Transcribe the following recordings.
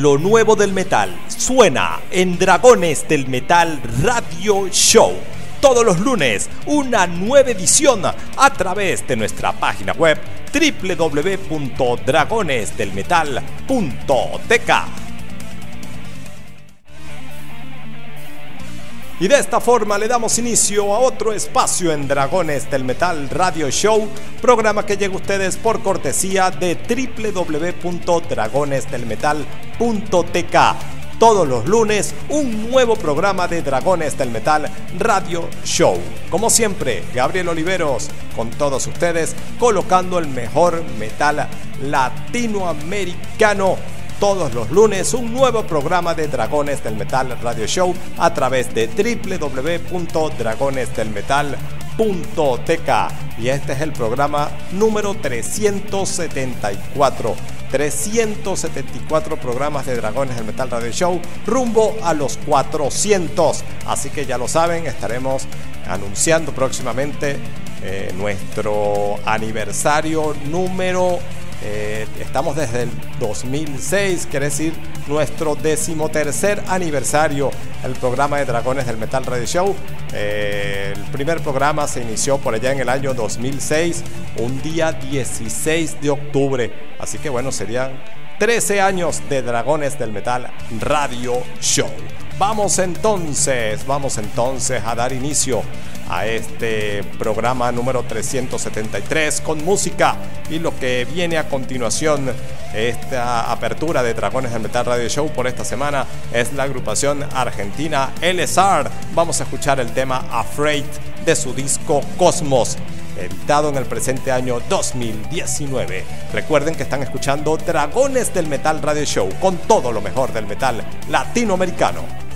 Lo nuevo del metal suena en Dragones del Metal Radio Show. Todos los lunes, una nueva edición a través de nuestra página web www.dragonesdelmetal.tk. Y de esta forma le damos inicio a otro espacio en Dragones del Metal Radio Show, programa que llega a ustedes por cortesía de www.dragonesdelmetal.tk. Todos los lunes, un nuevo programa de Dragones del Metal Radio Show. Como siempre, Gabriel Oliveros con todos ustedes, colocando el mejor metal latinoamericano todos los lunes un nuevo programa de Dragones del Metal Radio Show a través de www.dragonesdelmetal.tk y este es el programa número 374. 374 programas de Dragones del Metal Radio Show rumbo a los 400. Así que ya lo saben, estaremos anunciando próximamente eh, nuestro aniversario número eh, estamos desde el 2006, quiere decir nuestro decimotercer aniversario, el programa de Dragones del Metal Radio Show. Eh, el primer programa se inició por allá en el año 2006, un día 16 de octubre. Así que bueno, serían 13 años de Dragones del Metal Radio Show. Vamos entonces, vamos entonces a dar inicio a este programa número 373 con música y lo que viene a continuación, esta apertura de Dragones del Metal Radio Show por esta semana es la agrupación argentina LSR. Vamos a escuchar el tema Afraid de su disco Cosmos editado en el presente año 2019. Recuerden que están escuchando Dragones del Metal Radio Show con todo lo mejor del metal latinoamericano.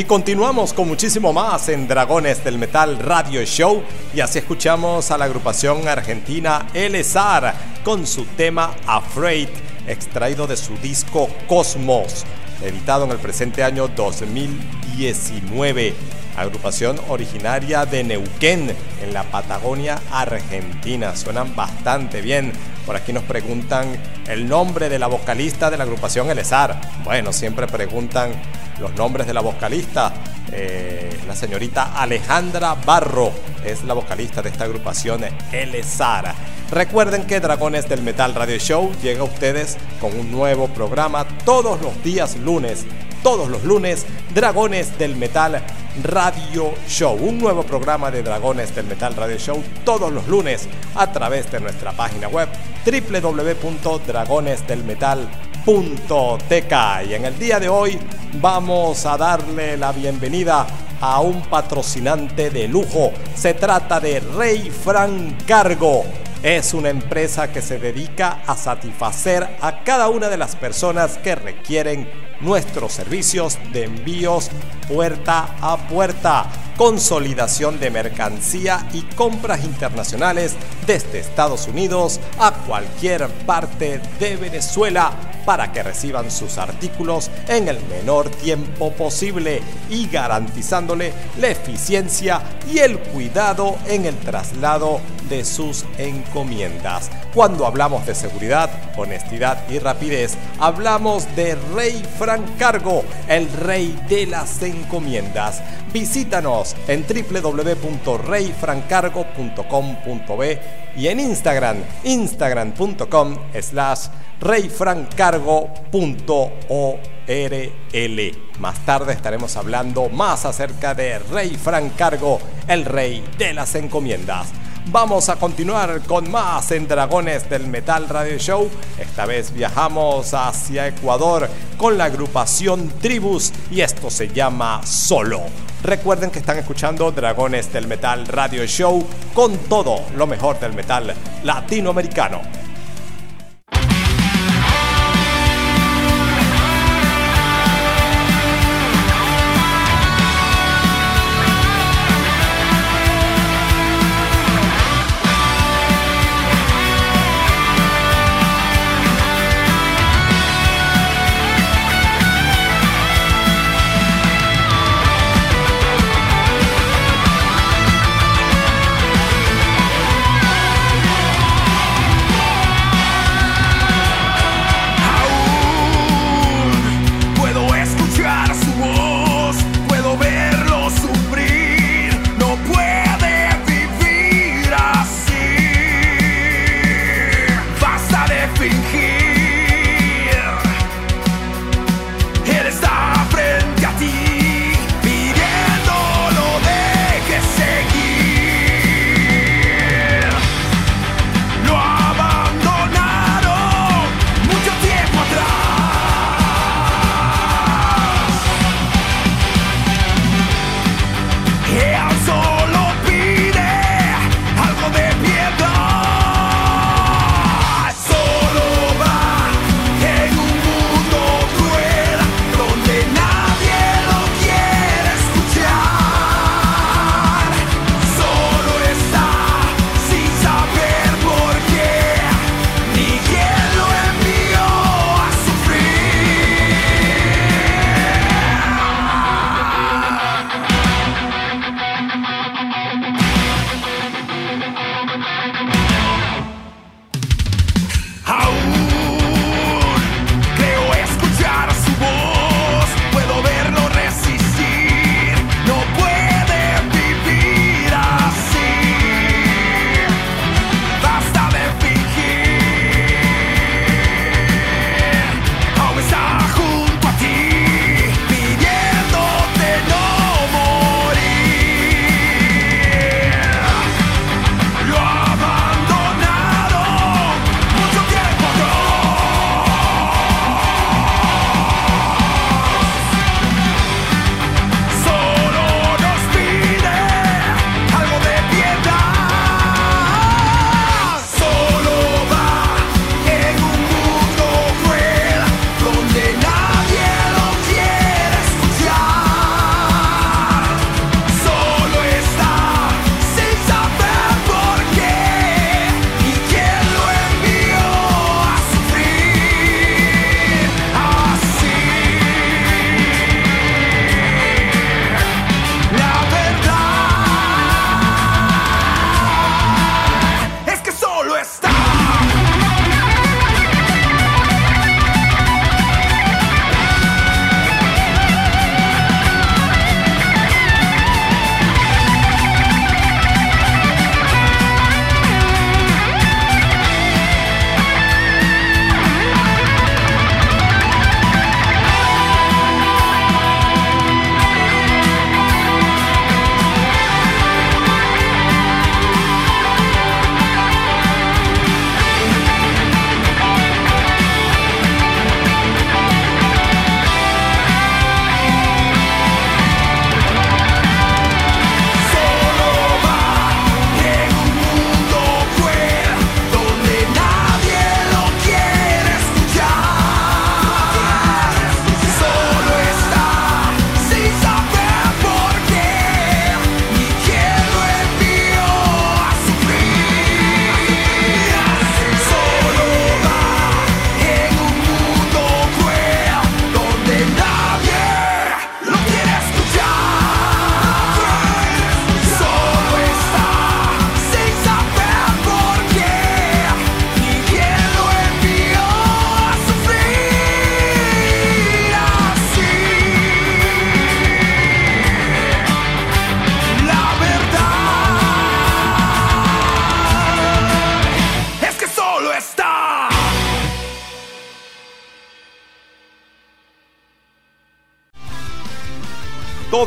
Y continuamos con muchísimo más en Dragones del Metal Radio Show y así escuchamos a la agrupación argentina LSAR con su tema Afraid, extraído de su disco Cosmos, editado en el presente año 2019. Agrupación originaria de Neuquén, en la Patagonia Argentina. Suenan bastante bien. Por aquí nos preguntan el nombre de la vocalista de la agrupación LSAR. Bueno, siempre preguntan los nombres de la vocalista. Eh, la señorita Alejandra Barro es la vocalista de esta agrupación L. Recuerden que Dragones del Metal Radio Show llega a ustedes con un nuevo programa todos los días lunes. Todos los lunes, Dragones del Metal Radio Show. Un nuevo programa de Dragones del Metal Radio Show todos los lunes a través de nuestra página web Y en el día de hoy vamos a darle la bienvenida a un patrocinante de lujo. Se trata de Rey Frank Cargo. Es una empresa que se dedica a satisfacer a cada una de las personas que requieren nuestros servicios de envíos puerta a puerta, consolidación de mercancía y compras internacionales desde Estados Unidos a cualquier parte de Venezuela para que reciban sus artículos en el menor tiempo posible y garantizándole la eficiencia y el cuidado en el traslado de sus encomiendas. Cuando hablamos de seguridad, honestidad y rapidez, hablamos de Rey Cargo, el rey de las encomiendas. Visítanos en www.reyfrancargo.com.b y en Instagram, instagram.com slash reyfrancargo.orl. Más tarde estaremos hablando más acerca de Rey Francargo, el rey de las encomiendas. Vamos a continuar con más en Dragones del Metal Radio Show. Esta vez viajamos hacia Ecuador con la agrupación Tribus y esto se llama Solo. Recuerden que están escuchando Dragones del Metal Radio Show con todo lo mejor del metal latinoamericano.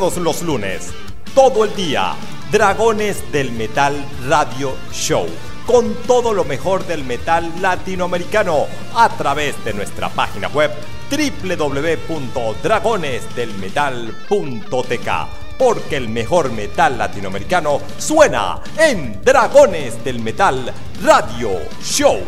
Todos los lunes, todo el día, Dragones del Metal Radio Show, con todo lo mejor del metal latinoamericano a través de nuestra página web www.dragonesdelmetal.tk porque el mejor metal latinoamericano suena en Dragones del Metal Radio Show.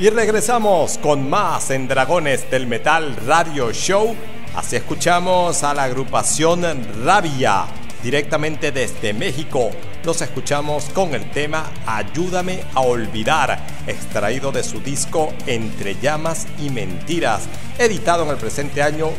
Y regresamos con más en Dragones del Metal Radio Show. Así escuchamos a la agrupación Rabia directamente desde México los escuchamos con el tema Ayúdame a olvidar, extraído de su disco Entre llamas y mentiras, editado en el presente año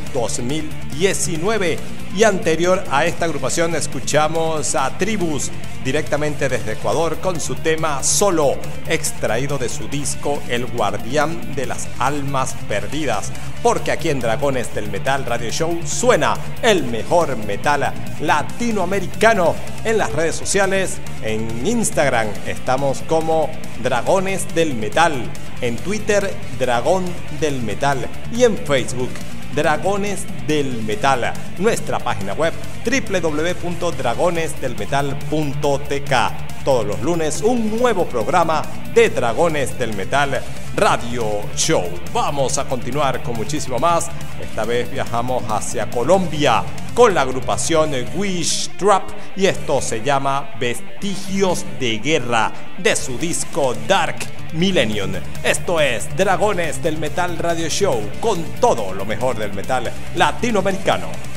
2019. Y anterior a esta agrupación escuchamos a Tribus directamente desde Ecuador con su tema Solo, extraído de su disco El Guardián de las Almas Perdidas. Porque aquí en Dragones del Metal Radio Show suena el mejor metal latinoamericano. En las redes sociales, en Instagram estamos como Dragones del Metal, en Twitter Dragón del Metal y en Facebook Dragones del Metal. Nuestra página web www.dragonesdelmetal.tk. Todos los lunes un nuevo programa de Dragones del Metal Radio Show. Vamos a continuar con muchísimo más. Esta vez viajamos hacia Colombia con la agrupación Wish Trap y esto se llama Vestigios de Guerra de su disco Dark Millennium. Esto es Dragones del Metal Radio Show con todo lo mejor del metal latinoamericano.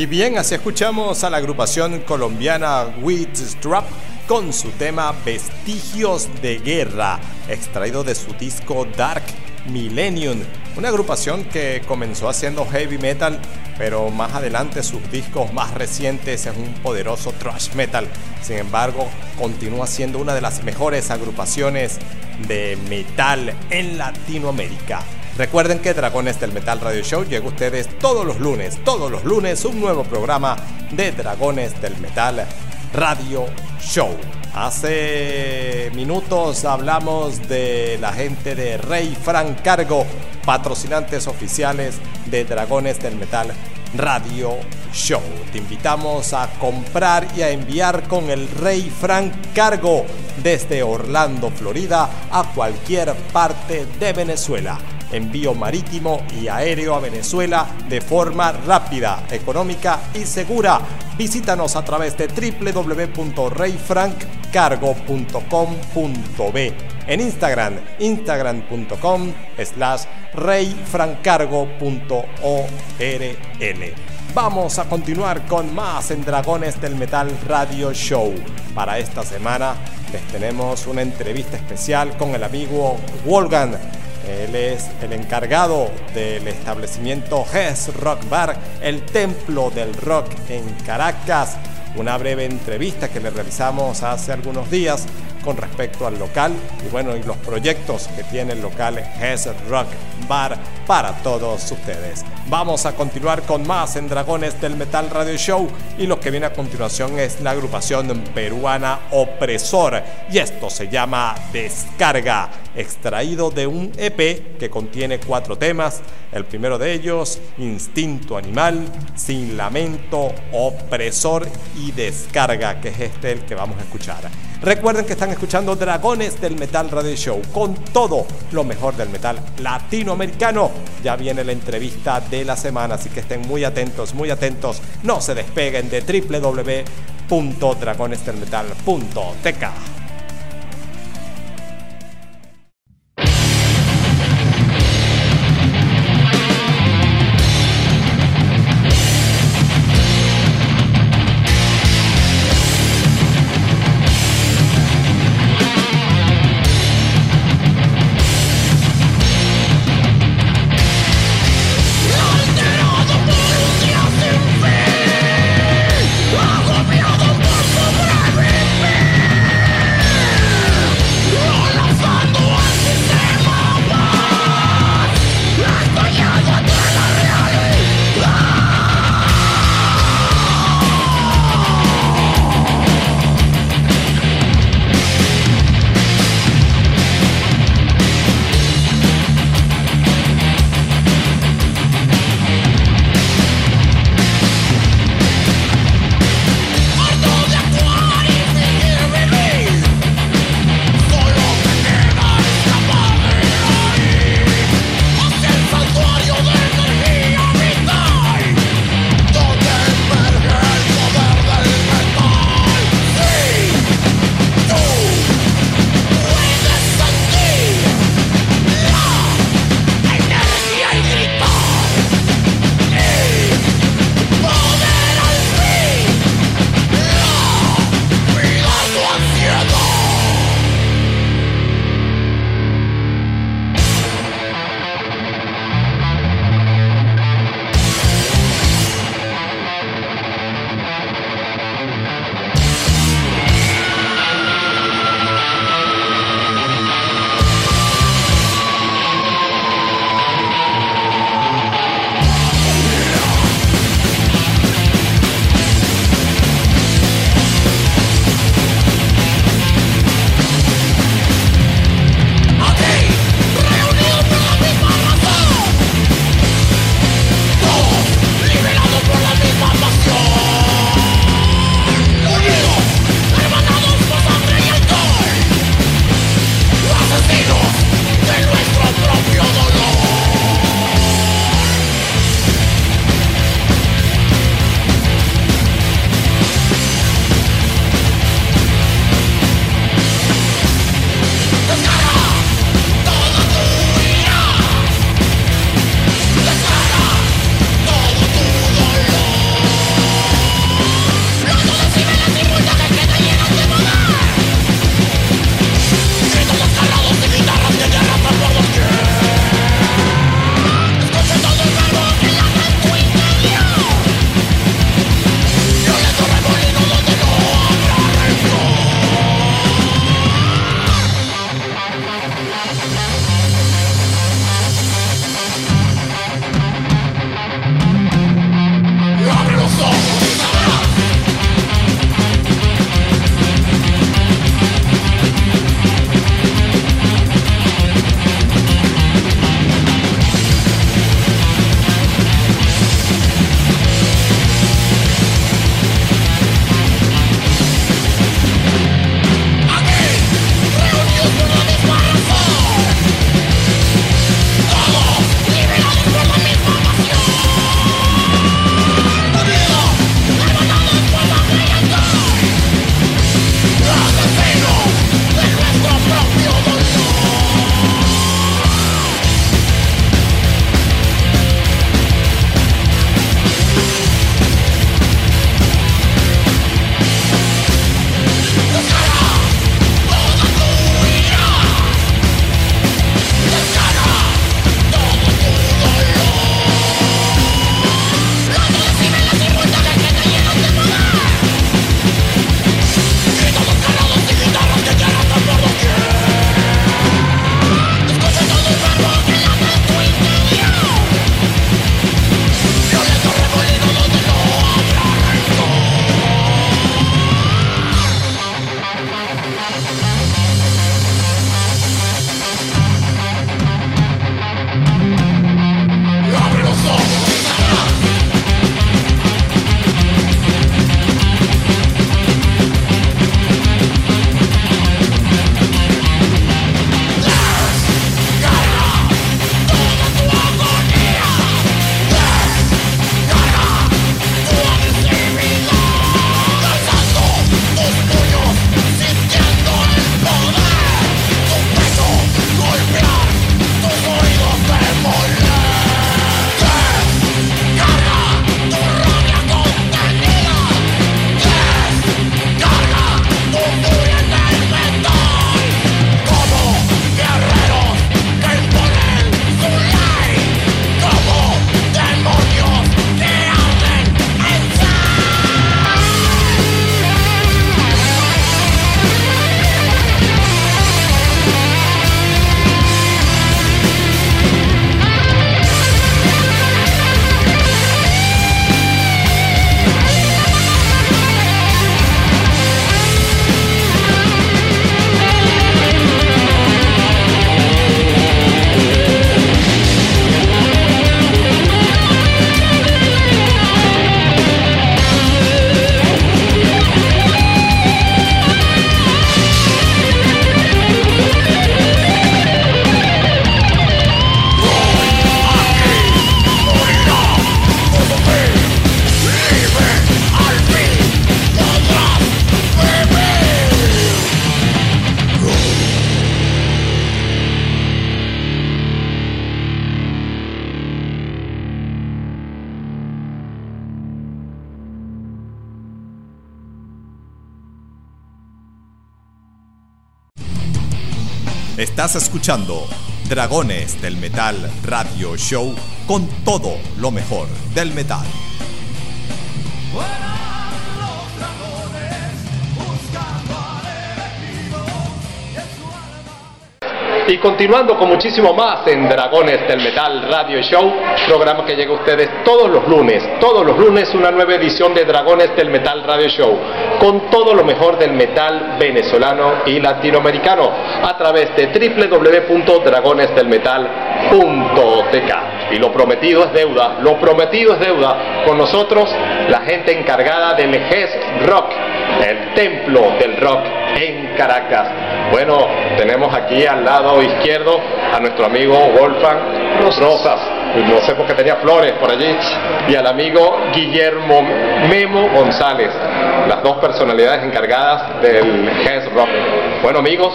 Y bien, así escuchamos a la agrupación colombiana Drop con su tema Vestigios de Guerra, extraído de su disco Dark Millennium, una agrupación que comenzó haciendo heavy metal, pero más adelante sus discos más recientes es un poderoso thrash metal. Sin embargo, continúa siendo una de las mejores agrupaciones de metal en Latinoamérica. Recuerden que Dragones del Metal Radio Show llega a ustedes todos los lunes, todos los lunes un nuevo programa de Dragones del Metal Radio Show. Hace minutos hablamos de la gente de Rey Frank Cargo, patrocinantes oficiales de Dragones del Metal Radio Show. Te invitamos a comprar y a enviar con el Rey Frank Cargo desde Orlando, Florida, a cualquier parte de Venezuela. Envío marítimo y aéreo a Venezuela de forma rápida, económica y segura. Visítanos a través de www.reyfrankcargo.com.b en Instagram, instagram.com slash reyfrancargo.orl. Vamos a continuar con más en Dragones del Metal Radio Show. Para esta semana les tenemos una entrevista especial con el amigo Wolfgang. Él es el encargado del establecimiento Hess Rock Bar, el templo del rock en Caracas. Una breve entrevista que le realizamos hace algunos días con respecto al local y bueno, y los proyectos que tiene el local Hess Rock Bar para todos ustedes. Vamos a continuar con más en Dragones del Metal Radio Show y lo que viene a continuación es la agrupación peruana Opresor y esto se llama Descarga, extraído de un EP que contiene cuatro temas. El primero de ellos, Instinto Animal, Sin Lamento, Opresor y Descarga, que es este el que vamos a escuchar. Recuerden que están escuchando Dragones del Metal Radio Show con todo lo mejor del metal latinoamericano. Ya viene la entrevista de la semana, así que estén muy atentos, muy atentos. No se despeguen de www.dragonesdelmetal.tk. Escuchando Dragones del Metal Radio Show con todo lo mejor del metal. Y continuando con muchísimo más en Dragones del Metal Radio Show, programa que llega a ustedes todos los lunes, todos los lunes una nueva edición de Dragones del Metal Radio Show, con todo lo mejor del metal venezolano y latinoamericano, a través de www.dragonesdelmetal.tk. Y lo prometido es deuda, lo prometido es deuda. Con nosotros, la gente encargada del GES Rock, el templo del rock en Caracas. Bueno, tenemos aquí al lado izquierdo a nuestro amigo Wolfgang Rosas. No sé por qué tenía flores por allí. Y al amigo Guillermo Memo González. Las dos personalidades encargadas del GES Rock. Bueno amigos,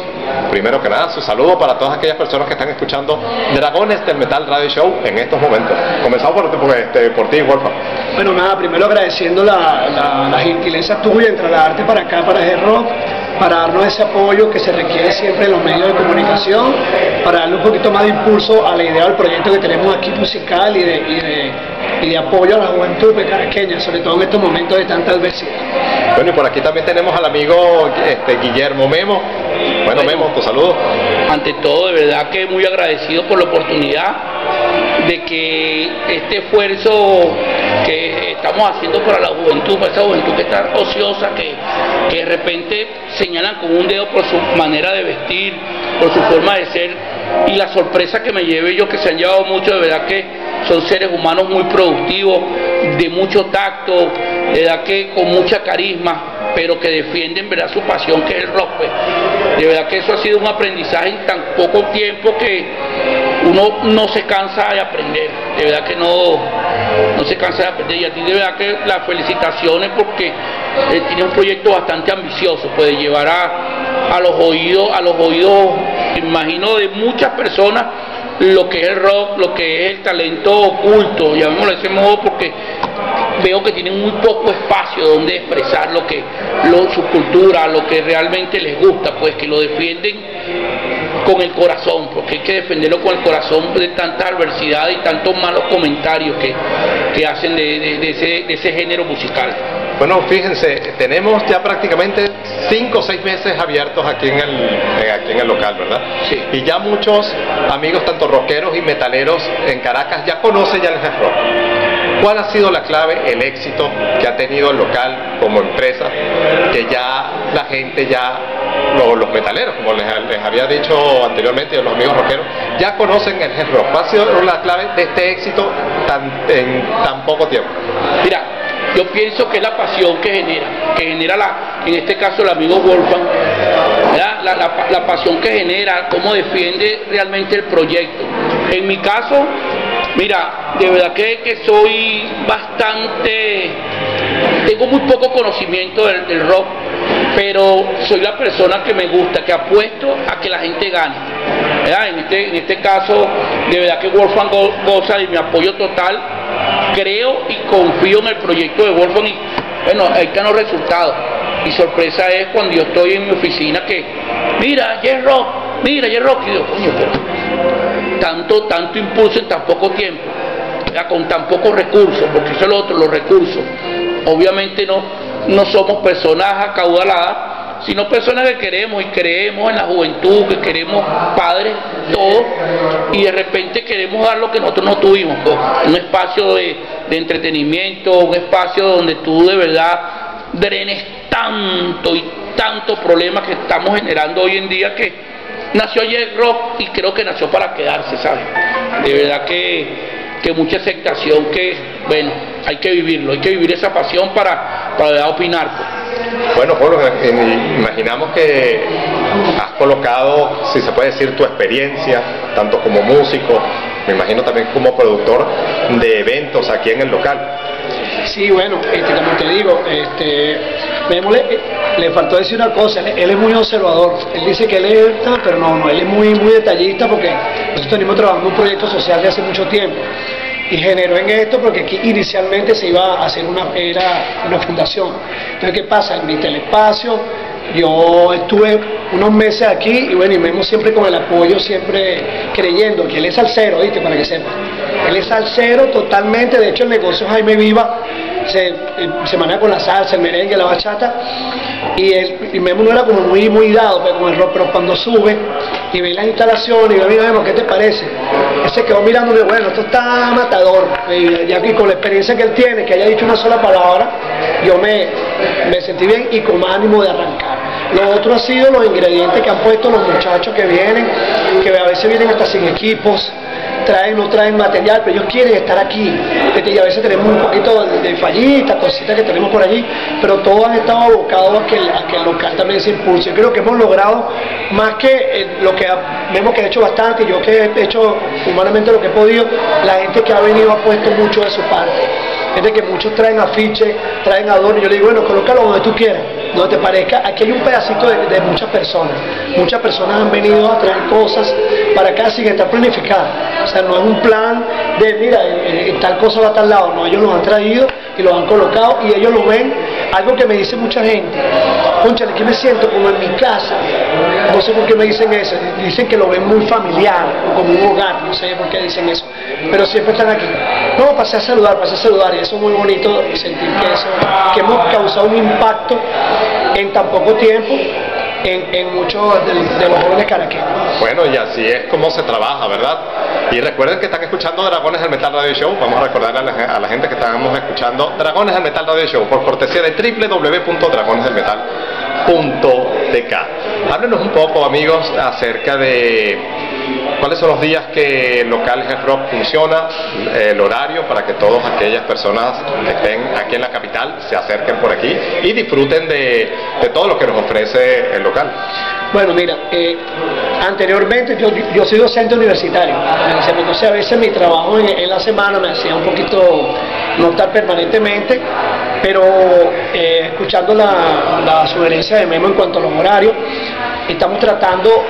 primero que nada, su saludo para todas aquellas personas que están escuchando Dragones del Metal Radio Show en estos momentos. Comenzamos por, por, este, por ti, Wolfgang. Bueno, nada, primero agradeciendo la, la, la gentileza tuya de trasladarte para acá, para GES Rock para darnos ese apoyo que se requiere siempre en los medios de comunicación, para darle un poquito más de impulso a la idea del proyecto que tenemos aquí musical y de, y de, y de apoyo a la juventud caraqueña, sobre todo en estos momentos de tanta adversidad. Bueno, y por aquí también tenemos al amigo este, Guillermo Memo. Bueno, Memo, tu saludo. Ante todo, de verdad que muy agradecido por la oportunidad de que este esfuerzo que estamos haciendo para la juventud, para esa juventud que está ociosa, que, de repente señalan con un dedo por su manera de vestir, por su forma de ser, y la sorpresa que me llevé yo, que se han llevado mucho, de verdad que son seres humanos muy productivos, de mucho tacto, de verdad que con mucha carisma, pero que defienden ¿verdad? su pasión que es el rock. Pues. De verdad que eso ha sido un aprendizaje en tan poco tiempo que uno no se cansa de aprender, de verdad que no, no se cansa de aprender. Y a ti de verdad que las felicitaciones porque eh, tiene un proyecto bastante ambicioso, puede llevar a, los oídos, a los oídos, imagino, de muchas personas lo que es el rock, lo que es el talento oculto, llamémoslo de ese modo porque veo que tienen muy poco espacio donde expresar lo que lo, su cultura, lo que realmente les gusta, pues que lo defienden con el corazón, porque hay que defenderlo con el corazón de tanta adversidad y tantos malos comentarios que, que hacen de, de, de, ese, de ese género musical. Bueno, fíjense, tenemos ya prácticamente cinco o seis meses abiertos aquí en el, aquí en el local, ¿verdad? Sí. Y ya muchos amigos, tanto rockeros y metaleros en Caracas, ya conocen ya el hard rock. ¿Cuál ha sido la clave, el éxito que ha tenido el local como empresa? Que ya la gente, ya los, metaleros, como les, les, había dicho anteriormente, los amigos rockeros, ya conocen el rock. ¿Cuál ha sido la clave de este éxito en tan poco tiempo? Mira, yo pienso que es la pasión que genera, que genera la, en este caso el amigo Wolfgang, la, la, la, pasión que genera, cómo defiende realmente el proyecto. En mi caso, mira, de verdad que, que soy bastante, tengo muy poco conocimiento del, rock, pero soy la persona que me gusta, que apuesto a que la gente gane. En este, en este caso, de verdad que Wolfgang goza de mi apoyo total. Creo y confío en el proyecto de Wolfgang y bueno, ahí están los resultados. Mi sorpresa es cuando yo estoy en mi oficina que, mira, J Rock, mira, J Rock, y digo, coño, pero tanto, tanto impulso en tan poco tiempo, con tan pocos recursos, porque eso es lo otro, los recursos. Obviamente no, no somos personas acaudaladas, sino personas que queremos y creemos en la juventud, que queremos padres, todos, y de repente queremos dar lo que nosotros no tuvimos, pues, un espacio de, de entretenimiento, un espacio donde tú de verdad drenes tanto y tanto problema que estamos generando hoy en día que nació ayer rock y creo que nació para quedarse, ¿sabes? De verdad que, que mucha aceptación que, bueno, hay que vivirlo, hay que vivir esa pasión para, para opinar. Pues. Bueno, Pablo, imaginamos que has colocado, si se puede decir, tu experiencia, tanto como músico, me imagino también como productor de eventos aquí en el local. Sí, bueno, este, como te digo, este, Memo le, le, faltó decir una cosa, él, es muy observador, él dice que él es, pero no, no, él es muy, muy detallista porque nosotros venimos trabajando un proyecto social de hace mucho tiempo y generó en esto porque aquí inicialmente se iba a hacer una, era una fundación. Entonces, ¿qué pasa? El espacio, yo estuve unos meses aquí y bueno, y Memo siempre con el apoyo, siempre creyendo que él es salsero, ¿viste? Para que sepa. Él es salsero totalmente, de hecho el negocio Jaime Viva se, se maneja con la salsa, el merengue, la bachata, y, el, y Memo no era como muy, muy dado pero con el rock, pero cuando sube y ve las instalaciones y ve, mira Memo, ¿qué te parece? Él se quedó mirándome, bueno, esto está matador, y con la experiencia que él tiene, que haya dicho una sola palabra, yo me, me sentí bien y con ánimo de arrancar. Lo otro ha sido los ingredientes que han puesto los muchachos que vienen, que a veces vienen hasta sin equipos, traen, no traen material, pero ellos quieren estar aquí. Y a veces tenemos un poquito de, fallita, cositas que tenemos por allí, pero todos han estado abocados a que, a el local también se impulse. Yo creo que hemos logrado más que eh, lo que vemos que he hecho bastante, yo que he hecho humanamente lo que he podido, la gente que ha venido ha puesto mucho de su parte. De que muchos traen afiches, traen adornos, yo le digo, bueno, colócalo donde tú quieras, donde te parezca. Aquí hay un pedacito de, muchas personas. Muchas personas han venido a traer cosas para acá sin estar planificadas. O sea, no es un plan de, mira, eh, eh, tal cosa va a tal lado. No, ellos los han traído y los han colocado y ellos lo ven. Algo que me dice mucha gente, conchale, que me siento como en mi casa. No sé por qué me dicen eso. Dicen que lo ven muy familiar, como un hogar. No sé por qué dicen eso. Pero siempre están aquí. No, pasé a saludar, pasé a saludar. Y eso es muy bonito sentir que, eso, que hemos causado un impacto en tan poco tiempo en, muchos de, los jóvenes caraqueños. Bueno, y así es como se trabaja, ¿verdad? Y recuerden que están escuchando Dragones del Metal Radio Show. Vamos a recordar a la, gente que estamos escuchando Dragones del Metal Radio Show por cortesía de www.dragonesdelmetal.tk. Háblenos un poco, amigos, acerca de cuáles son los días que el local Head Rock funciona, el horario para que todas aquellas personas que estén aquí en la capital se acerquen por aquí y disfruten de, todo lo que nos ofrece el local. Bueno, mira, eh, anteriormente yo, soy docente universitario, entonces a veces mi trabajo en, la semana me hacía un poquito no estar permanentemente, pero eh, escuchando la sugerencia de Memo en cuanto a los horarios, estamos tratando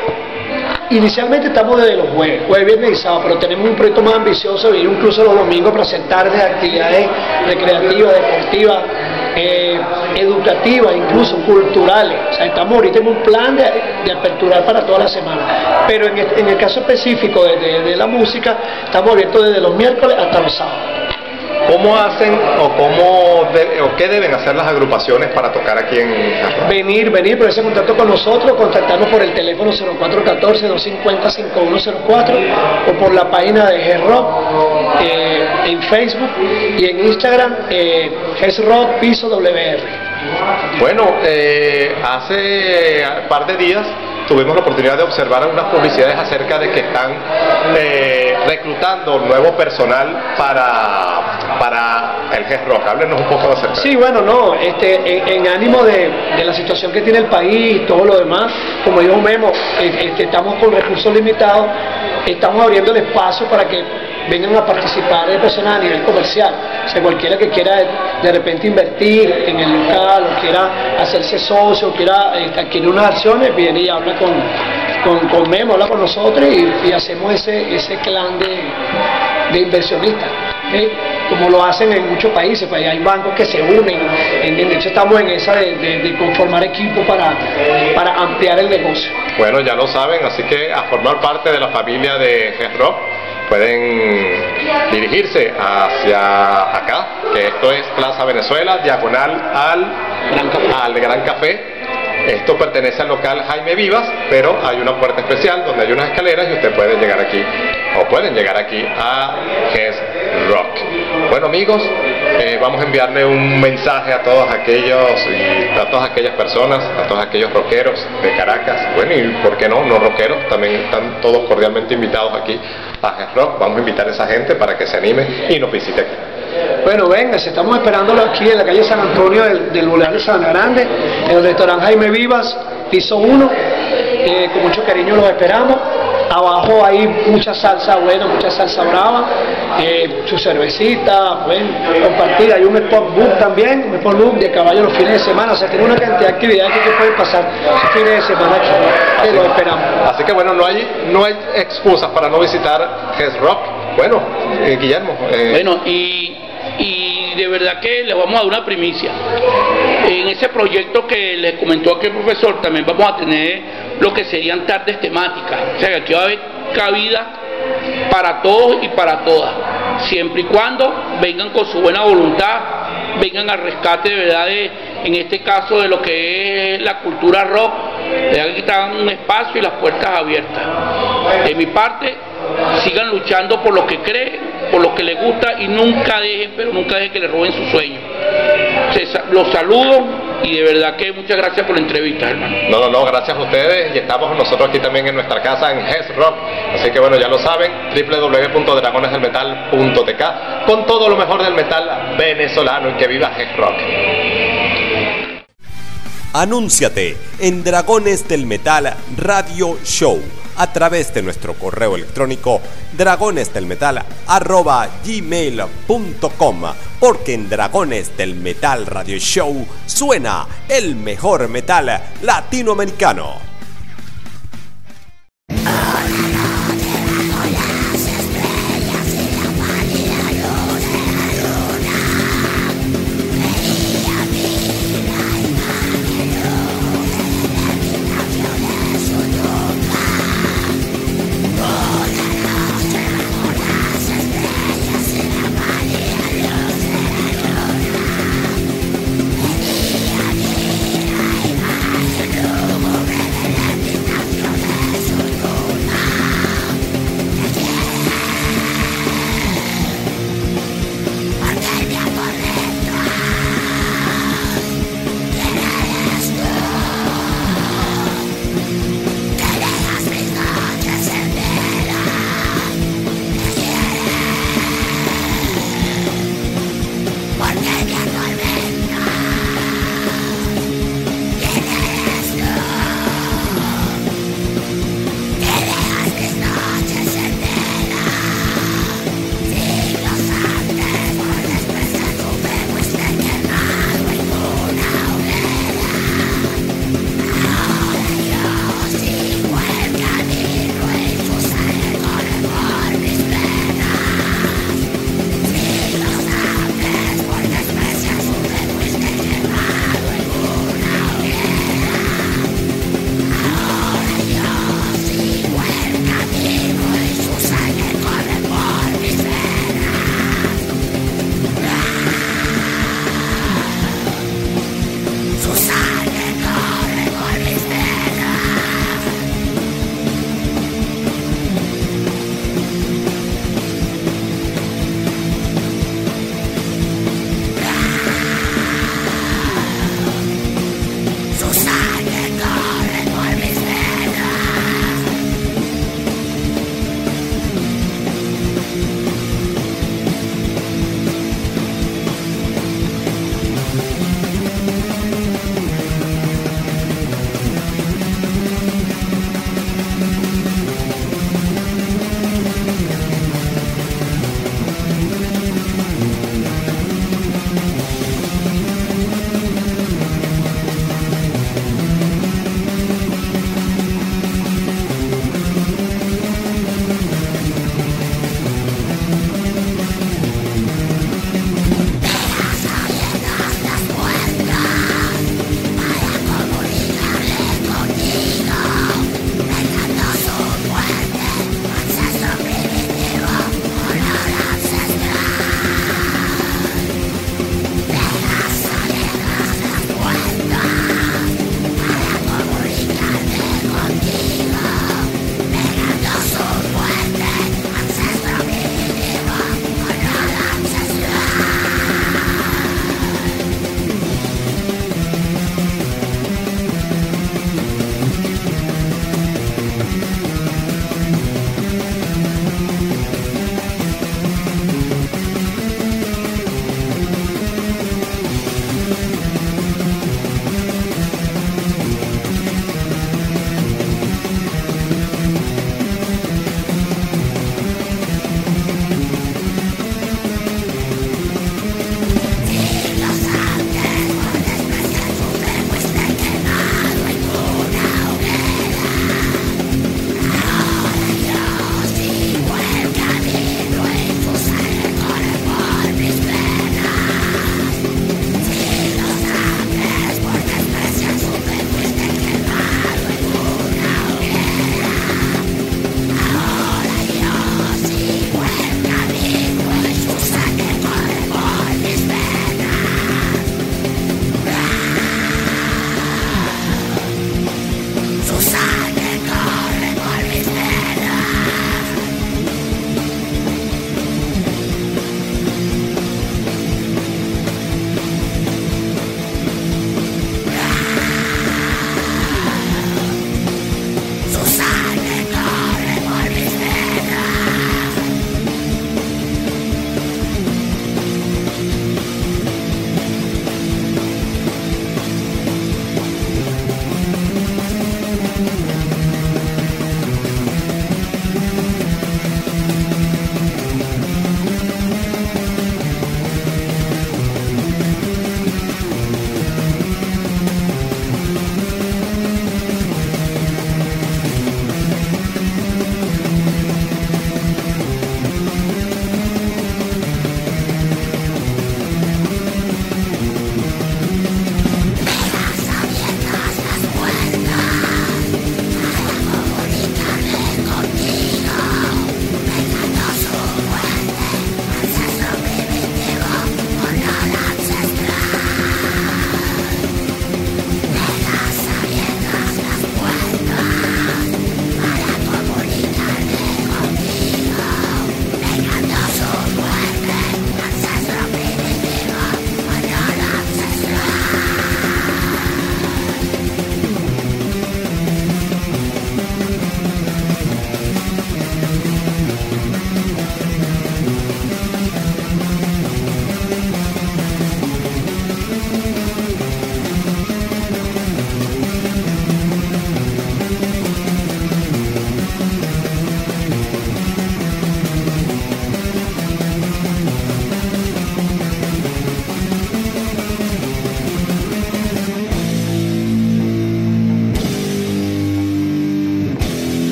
Inicialmente estamos desde los jueves, jueves, viernes y sábado, pero tenemos un proyecto más ambicioso y incluso los domingos para sentar de actividades recreativas, deportivas, eh, educativas, incluso culturales. O sea, estamos ahorita en un plan de, aperturar para toda la semana. Pero en, el caso específico de la música, estamos abiertos desde los miércoles hasta los sábados. ¿Cómo hacen o cómo o qué deben hacer las agrupaciones para tocar aquí en Venir, venir, ese contacto con nosotros, contactarnos por el teléfono 0414-250-5104 o por la página de G-Rock eh, en Facebook y en Instagram eh, Rock Piso WR. Bueno, eh, hace un par de días tuvimos la oportunidad de observar algunas publicidades acerca de que están eh, reclutando nuevo personal para, para el GES Rock. Háblenos un poco acerca. Sí, bueno, no, este, en, ánimo de, la situación que tiene el país y todo lo demás, como dijo Memo, eh, este, estamos con recursos limitados, estamos abriendo el espacio para que vengan a participar de personas a nivel comercial. O sea, cualquiera que quiera de repente invertir en el local, o quiera hacerse socio, o quiera eh, adquirir unas acciones, viene y habla con, con, con Memo, habla con nosotros y, hacemos ese, ese clan de, de inversionistas. Como lo hacen en muchos países, pues hay bancos que se unen, de hecho estamos en esa de, conformar equipo para, para ampliar el negocio. Bueno, ya lo saben, así que a formar parte de la familia de Rock pueden dirigirse hacia acá, que esto es Plaza Venezuela, diagonal al al Gran Café esto pertenece al local Jaime Vivas, pero hay una puerta especial donde hay unas escaleras y usted puede llegar aquí, o pueden llegar aquí a Ges Rock. Bueno amigos, eh, vamos a enviarle un mensaje a todos aquellos, a todas aquellas personas, a todos aquellos rockeros de Caracas, bueno y por qué no, no rockeros, también están todos cordialmente invitados aquí a Ges Rock, vamos a invitar a esa gente para que se anime y nos visite aquí. Bueno, venga, estamos esperándolo aquí en la calle San Antonio del, del Boulevard de San Grande, en el restaurante Jaime Vivas, piso 1. Eh, con mucho cariño los esperamos. Abajo hay mucha salsa buena, mucha salsa brava, eh, su cervecita, pueden compartir. Hay un sport book también, un sport book de caballo los fines de semana. O sea, tiene una cantidad de actividades que pueden pasar los fines de semana aquí. Que los esperamos. Así que bueno, no hay, no hay excusas para no visitar Ges Rock. Bueno, eh, Guillermo. Bueno, y y de verdad que les vamos a dar una primicia. En ese proyecto que les comentó aquí el profesor, también vamos a tener lo que serían tardes temáticas. O sea que aquí va a haber cabida para todos y para todas, siempre y cuando vengan con su buena voluntad, vengan al rescate de verdad en este caso de lo que es la cultura rock, de que están un espacio y las puertas abiertas. De mi parte, sigan luchando por lo que creen, por lo que les gusta y nunca dejen, pero nunca dejen que les roben sus sueños. Los saludo y de verdad que muchas gracias por la entrevista, hermano. No, no, no, gracias a ustedes y estamos nosotros aquí también en nuestra casa en Hes Rock. Así que bueno, ya lo saben, www.dragonesdelmetal.tk con todo lo mejor del metal venezolano y que viva Hes Rock. Anúnciate en Dragones del Metal Radio Show a través de nuestro correo electrónico dragonesdelmetal.gmail.com porque en Dragones del Metal Radio Show suena el mejor metal latinoamericano.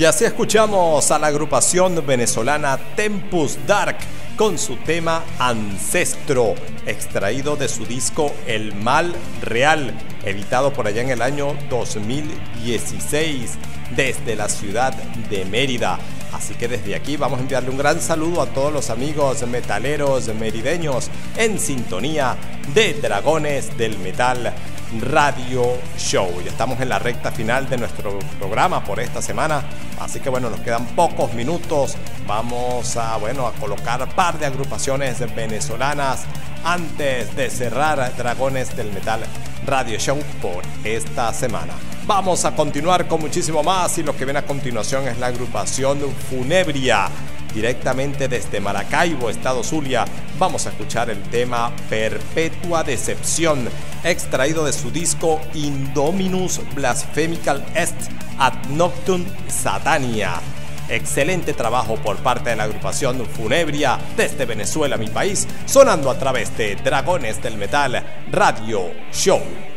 Y así escuchamos a la agrupación venezolana Tempus Dark con su tema Ancestro, extraído de su disco El Mal Real, editado por allá en el año 2016 desde la ciudad de Mérida. Así que desde aquí vamos a enviarle un gran saludo a todos los amigos metaleros merideños en sintonía de Dragones del Metal Radio Show. Ya estamos en la recta final de nuestro programa por esta semana, así que bueno, nos quedan pocos minutos. Vamos a bueno, a colocar par de agrupaciones venezolanas antes de cerrar Dragones del Metal Radio Show por esta semana. Vamos a continuar con muchísimo más y lo que viene a continuación es la agrupación Funebria. Directamente desde Maracaibo, Estado Zulia, vamos a escuchar el tema Perpetua Decepción, extraído de su disco Indominus Blasphemical Est ad Noctum Satania. Excelente trabajo por parte de la agrupación Funebria desde Venezuela, mi país, sonando a través de Dragones del Metal Radio Show.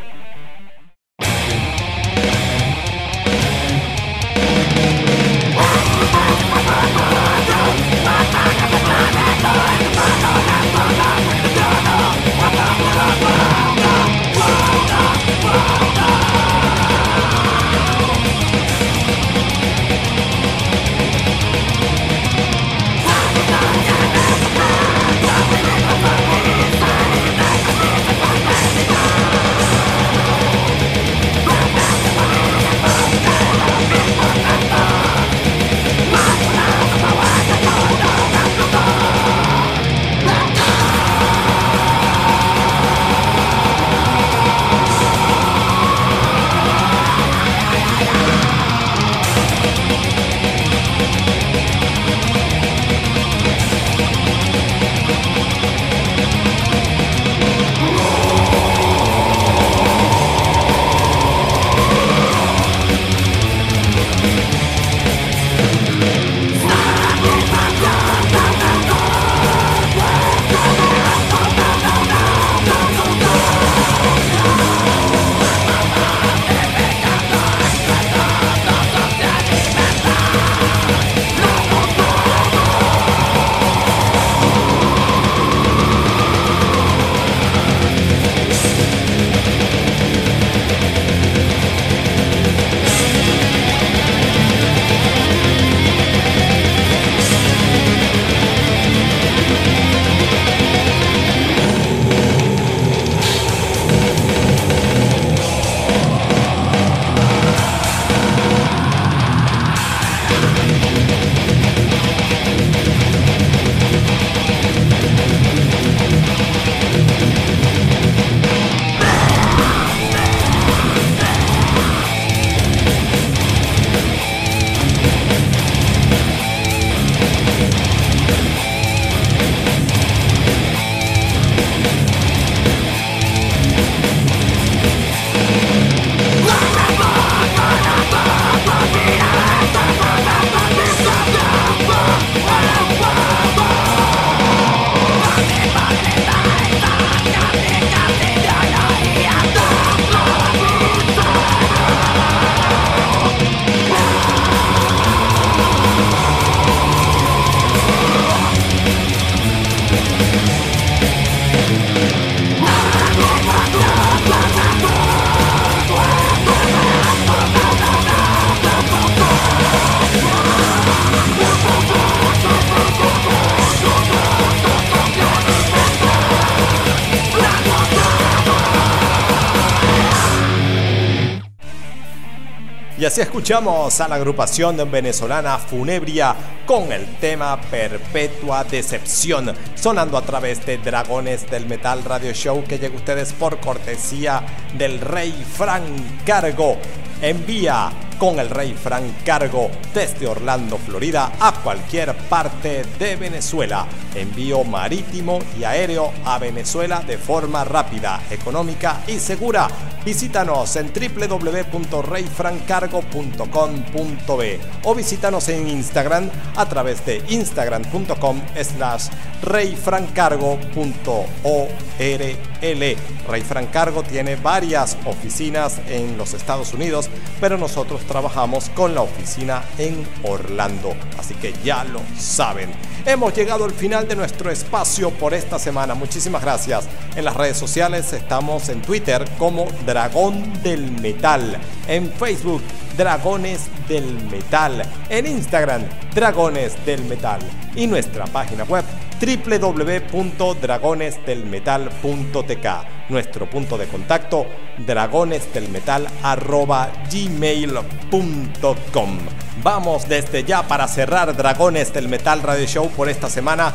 Escuchamos a la agrupación venezolana Funebria con el tema Perpetua Decepción, sonando a través de Dragones del Metal Radio Show que llega a ustedes por cortesía del Rey Frank Cargo. Envía con el Rey Frank Cargo desde Orlando, Florida, a cualquier parte de Venezuela. Envío marítimo y aéreo a Venezuela de forma rápida, económica y segura. Visítanos en www.reyfrancargo.com.b o visítanos en Instagram a través de instagram.com slash reyfrancargo.org. Rey Francargo tiene varias oficinas en los Estados Unidos, pero nosotros trabajamos con la oficina en Orlando, así que ya lo saben. Hemos llegado al final de nuestro espacio por esta semana. Muchísimas gracias. En las redes sociales estamos en Twitter como Dragón del Metal, en Facebook Dragones del Metal, en Instagram Dragones del Metal y nuestra página web www.dragonesdelmetal.tk. Nuestro punto de contacto dragonesdelmetal@gmail.com. Vamos desde ya para cerrar Dragones del Metal Radio Show por esta semana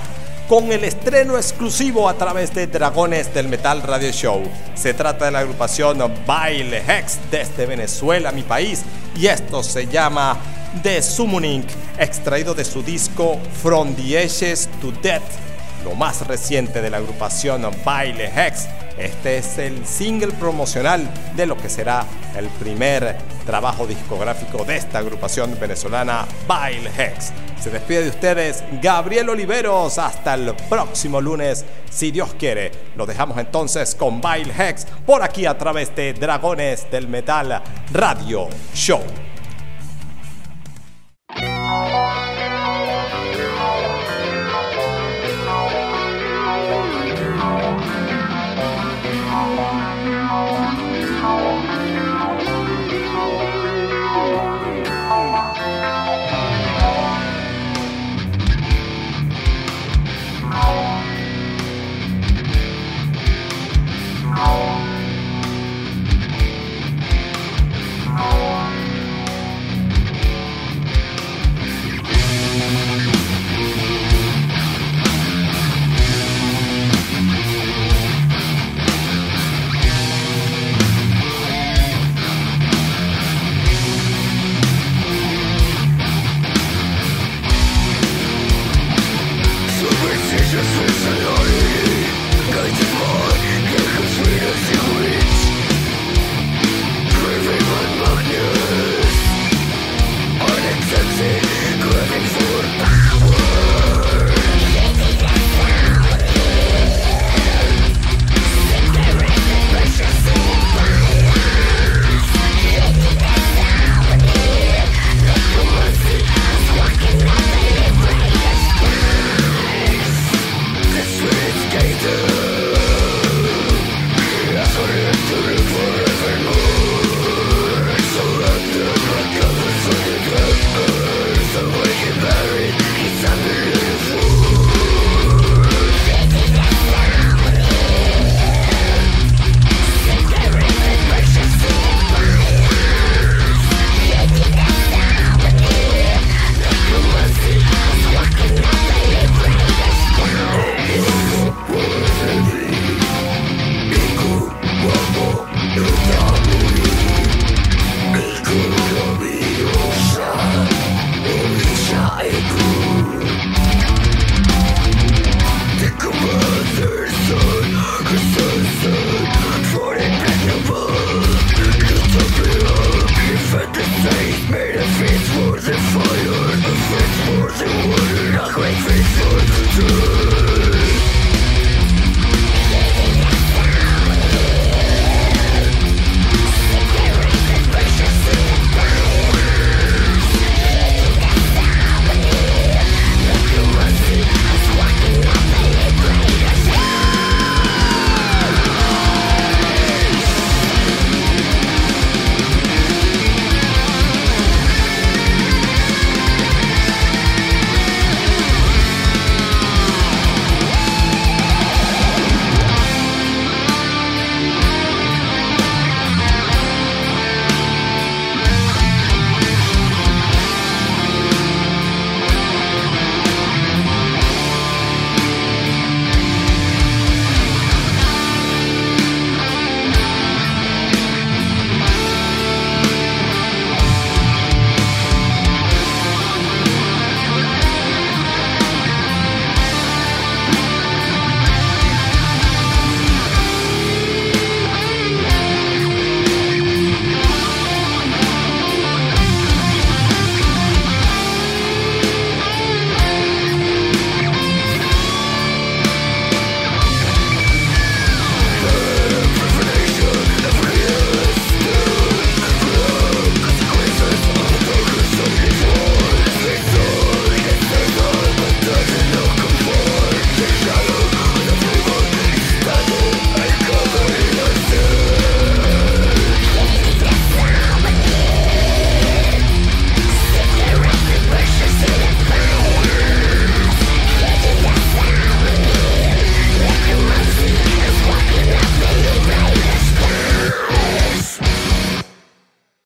con el estreno exclusivo a través de Dragones del Metal Radio Show. Se trata de la agrupación Baile Hex desde Venezuela, mi país, y esto se llama The Summoning, extraído de su disco From the Ashes to Death, lo más reciente de la agrupación Baile Hex. Este es el single promocional de lo que será el primer trabajo discográfico de esta agrupación venezolana Baile Hex. Se despide de ustedes Gabriel Oliveros. Hasta el próximo lunes, si Dios quiere. Lo dejamos entonces con Baile Hex por aquí a través de Dragones del Metal Radio Show. Thank you. Destruction